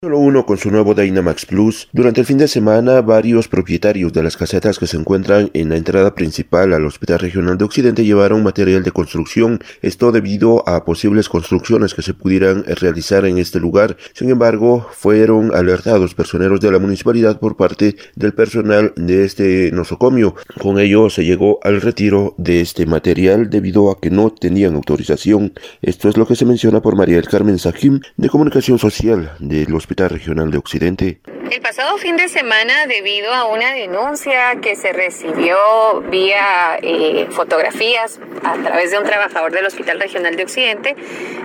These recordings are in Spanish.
Solo uno con su nuevo Dynamax Plus. Durante el fin de semana, varios propietarios de las casetas que se encuentran en la entrada principal al Hospital Regional de Occidente llevaron material de construcción. Esto debido a posibles construcciones que se pudieran realizar en este lugar. Sin embargo, fueron alertados personeros de la municipalidad por parte del personal de este nosocomio. Con ello se llegó al retiro de este material debido a que no tenían autorización. Esto es lo que se menciona por María del Carmen Sajim de Comunicación Social de los Hospital Regional de Occidente. El pasado fin de semana, debido a una denuncia que se recibió vía eh, fotografías a través de un trabajador del Hospital Regional de Occidente,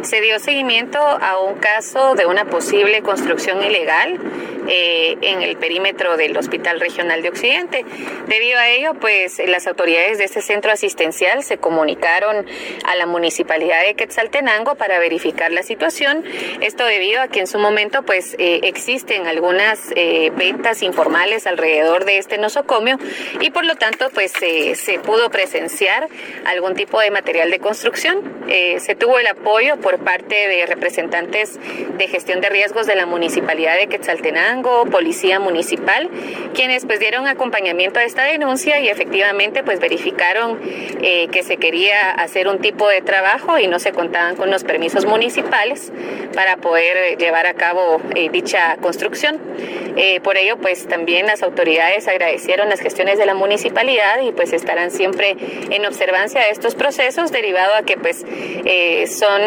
se dio seguimiento a un caso de una posible construcción ilegal eh, en el perímetro del Hospital Regional de Occidente. Debido a ello, pues las autoridades de este centro asistencial se comunicaron a la municipalidad de Quetzaltenango para verificar la situación. Esto debido a que en su momento, pues eh, existen algunas eh, ventas informales alrededor de este nosocomio y por lo tanto, pues se pudo presenciar algún tipo de material de construcción. se tuvo el apoyo por parte de representantes de gestión de riesgos de la municipalidad de Quetzaltenango Policía Municipal, quienes pues dieron acompañamiento a esta denuncia y efectivamente pues verificaron eh, que se quería hacer un tipo de trabajo y no se contaban con los permisos municipales para poder llevar a cabo eh, dicha construcción. Eh, por ello pues también las autoridades agradecieron las gestiones de la municipalidad y pues estarán siempre en observancia de estos procesos derivado a que pues son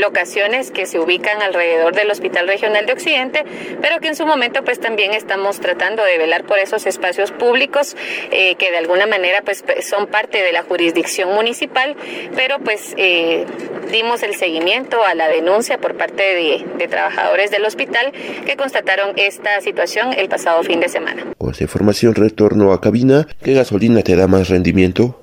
locaciones que se ubican alrededor del Hospital Regional de Occidente, pero que en su momento pues también estamos tratando de velar por esos espacios públicos eh, que de alguna manera pues son parte de la jurisdicción municipal, pero pues eh, dimos el seguimiento a la denuncia por parte de, de, trabajadores del hospital que constataron esta situación el pasado fin de semana. Con esta información retorno a cabina. ¿Qué gasolina te da más rendimiento?